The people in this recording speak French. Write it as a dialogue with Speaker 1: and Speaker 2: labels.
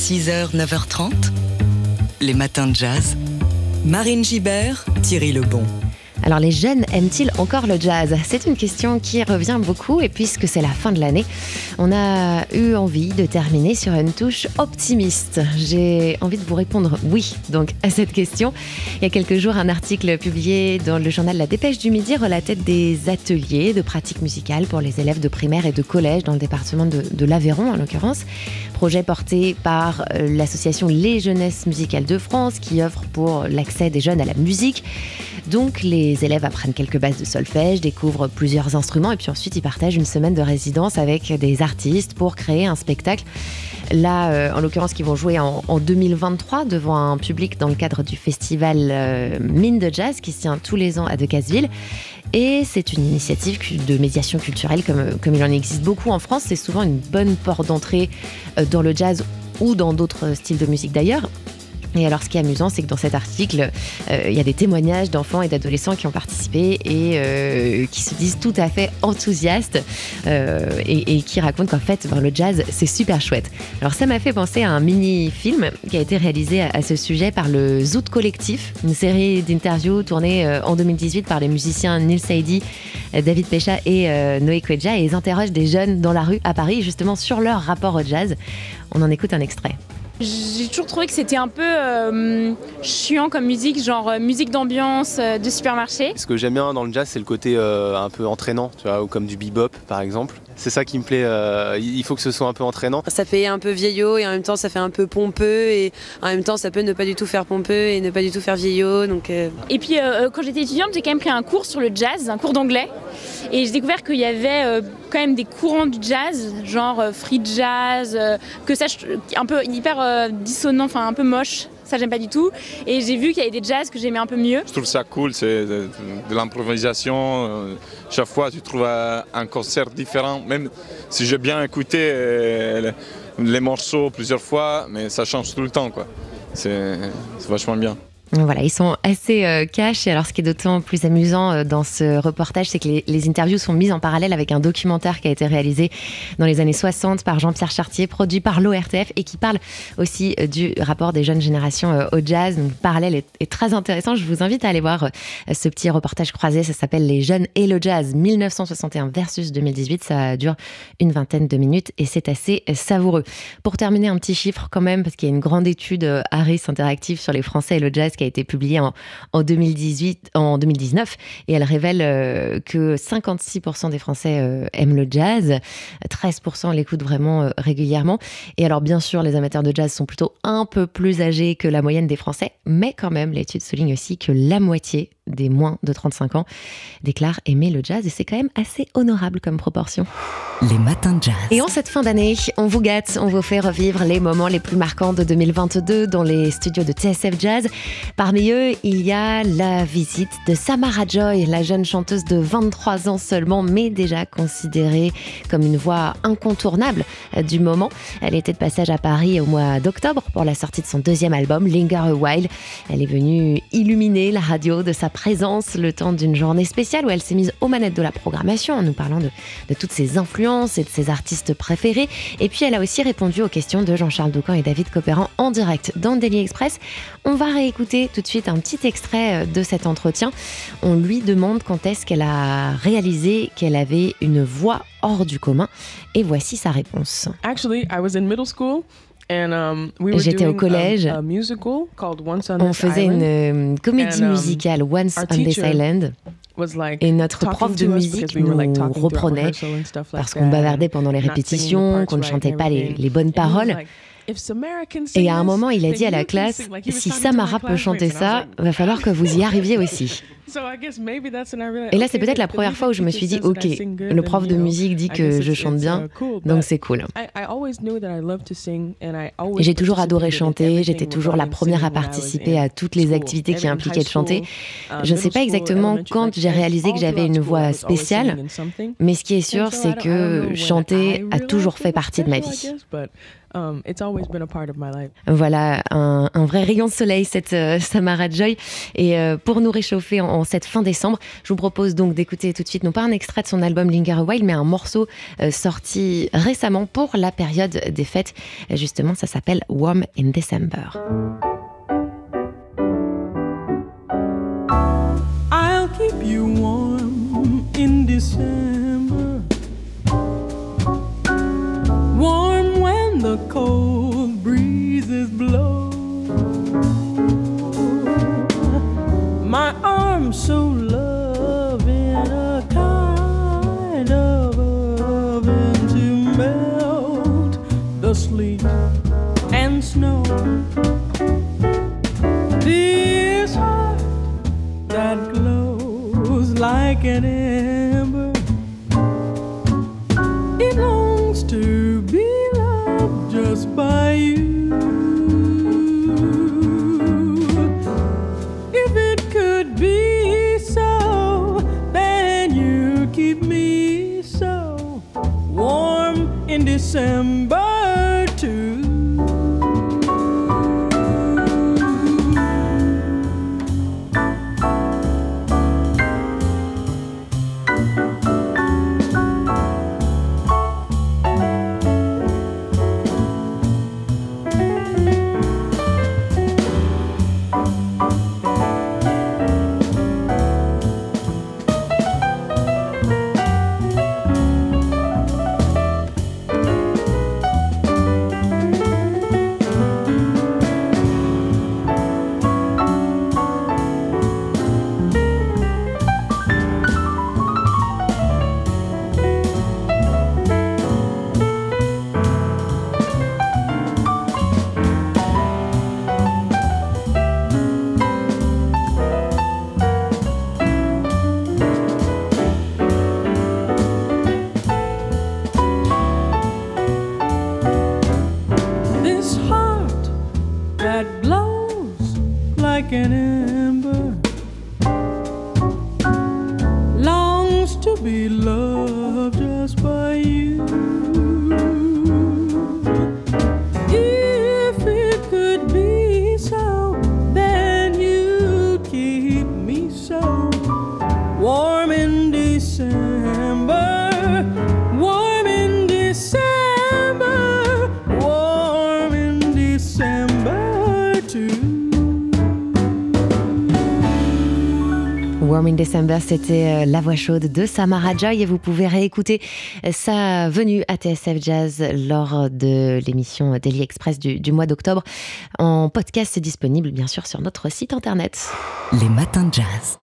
Speaker 1: 6h, 9h30, les matins de jazz. Marine Gibert, Thierry Lebon.
Speaker 2: Alors les jeunes aiment-ils encore le jazz? C'est une question qui revient beaucoup et puisque c'est la fin de l'année, on a eu envie de terminer sur une touche optimiste. J'ai envie de vous répondre oui donc à cette question. Il y a quelques jours, un article publié dans le journal La Dépêche du Midi relatait des ateliers de pratique musicale pour les élèves de primaire et de collège dans le département de, de l'Aveyron en l'occurrence. Projet porté par euh, l'association Les Jeunesses Musicales de France qui offre pour l'accès des jeunes à la musique. Donc les élèves apprennent quelques bases de solfège, découvrent plusieurs instruments et puis ensuite ils partagent une semaine de résidence avec des artistes pour créer un spectacle. Là, euh, en l'occurrence, qui vont jouer en, en, 2023 devant un public dans le cadre du festival euh, Mine de Jazz qui se tient tous les ans à Decazeville. Et c'est une initiative de médiation culturelle comme, comme il en existe beaucoup en France. C'est souvent une bonne porte d'entrée euh, dans le jazz ou dans d'autres styles de musique d'ailleurs. Et alors, ce qui est amusant, c'est que dans cet article, euh, il y a des témoignages d'enfants et d'adolescents qui ont participé et euh, qui se disent tout à fait enthousiastes euh, et, qui racontent qu'en fait, ben, le jazz, c'est super chouette. Alors, ça m'a fait penser à un mini-film qui a été réalisé à, ce sujet par le Zoot Collectif, une série d'interviews tournée en 2018 par les musiciens Neil Saidi, David Pecha et Noé Quedja. Et ils interrogent des jeunes dans la rue à Paris, justement, sur leur rapport au jazz. On en écoute un extrait.
Speaker 3: J'ai toujours trouvé que c'était un peu euh, chiant comme musique, genre euh, musique d'ambiance euh, de supermarché.
Speaker 4: Ce que j'aime bien dans le jazz, c'est le côté euh, un peu entraînant, tu vois, ou comme du bebop par exemple. C'est ça qui me plaît, euh, il faut que ce soit un peu entraînant.
Speaker 5: Ça fait un peu vieillot et en même temps ça fait un peu pompeux et en même temps ça peut ne pas du tout faire pompeux et ne pas du tout faire vieillot. Donc, euh...
Speaker 3: Et puis euh, quand j'étais étudiante, j'ai quand même pris un cours sur le jazz, un cours d'anglais. Et j'ai découvert qu'il y avait euh, quand même des courants du jazz, genre euh, free jazz, euh, que ça, un peu hyper dissonant, enfin un peu moche. Ça, j'aime pas du tout. Et j'ai vu qu'il y avait des jazz que j'aimais un peu mieux.
Speaker 6: Je trouve ça cool, c'est de, de l'improvisation. Chaque fois, tu trouves un concert différent. Même si j'ai bien écouté euh, les morceaux plusieurs fois, mais ça change tout le temps. C'est vachement bien.
Speaker 2: Voilà, ils sont assez euh, cash. Et alors, ce qui est d'autant plus amusant euh, dans ce reportage, c'est que les, interviews sont mises en parallèle avec un documentaire qui a été réalisé dans les années 60 par Jean-Pierre Chartier, produit par l'ORTF et qui parle aussi euh, du rapport des jeunes générations euh, au jazz. Donc, le parallèle est, est, très intéressant. Je vous invite à aller voir ce petit reportage croisé. Ça s'appelle Les jeunes et le jazz 1961 versus 2018. Ça dure une vingtaine de minutes et c'est assez savoureux. Pour terminer, un petit chiffre quand même, parce qu'il y a une grande étude Harris Interactive sur les Français et le jazz a été publiée en, en, 2018, en 2019 et elle révèle euh, que 56% des Français euh, aiment le jazz, 13% l'écoutent vraiment euh, régulièrement. Et alors bien sûr, les amateurs de jazz sont plutôt un peu plus âgés que la moyenne des Français, mais quand même, l'étude souligne aussi que la moitié des moins de 35 ans déclarent aimer le jazz et c'est quand même assez honorable comme proportion.
Speaker 1: Les matins de jazz.
Speaker 2: Et en cette fin d'année, on vous gâte, on vous fait revivre les moments les plus marquants de 2022 dans les studios de TSF Jazz. Parmi eux, il y a la visite de Samara Joy, la jeune chanteuse de 23 ans seulement, mais déjà considérée comme une voix incontournable du moment. Elle était de passage à Paris au mois d'octobre pour la sortie de son deuxième album, Linger a While. Elle est venue illuminer la radio de sa présence le temps d'une journée spéciale où elle s'est mise aux manettes de la programmation en nous parlant de, toutes ses influences et de ses artistes préférés. Et puis elle a aussi répondu aux questions de Jean-Charles Doucan et David Copéran en direct dans Daily Express. On va réécouter tout de suite un petit extrait de cet entretien. On lui demande quand est-ce qu'elle a réalisé qu'elle avait une voix hors du commun. Et voici sa réponse.
Speaker 7: Actually, I was in middle school.
Speaker 2: Um, J'étais au collège. On faisait une euh, comédie um, musicale Once on This Island. Et notre prof de musique nous reprenait parce qu'on bavardait pendant les répétitions, qu'on ne chantait pas les, les bonnes paroles. Et à un moment, il a dit à la classe, si Samara peut chanter ça, va falloir que vous y arriviez aussi. Et là, c'est peut-être la première fois où je me suis dit, ok, le prof de musique dit que je chante bien, donc c'est cool. J'ai toujours adoré chanter, j'étais toujours la première à participer à toutes les activités qui impliquaient de chanter. Je ne sais pas exactement quand j'ai réalisé que j'avais une voix spéciale, mais ce qui est sûr, c'est que chanter a toujours fait partie de ma vie.
Speaker 7: Um, it's always been a part of my life.
Speaker 2: Voilà, un, un vrai rayon de soleil, cette euh, Samara Joy. Et euh, pour nous réchauffer en, en cette fin décembre, je vous propose donc d'écouter tout de suite, non pas un extrait de son album Linger a While, mais un morceau euh, sorti récemment pour la période des fêtes. Justement, ça s'appelle Warm in December.
Speaker 8: I'll keep you warm in December. The cold breezes blow. My arms so loving, a kind of oven to melt the sleet and snow. This heart that glows like an ember. December be
Speaker 2: Warm in December, c'était euh, la voix chaude de Samara Joy et vous pouvez réécouter euh, sa venue à TSF Jazz lors de l'émission Daily Express du, du mois d'octobre en podcast disponible bien sûr sur notre site internet.
Speaker 1: Les matins de jazz.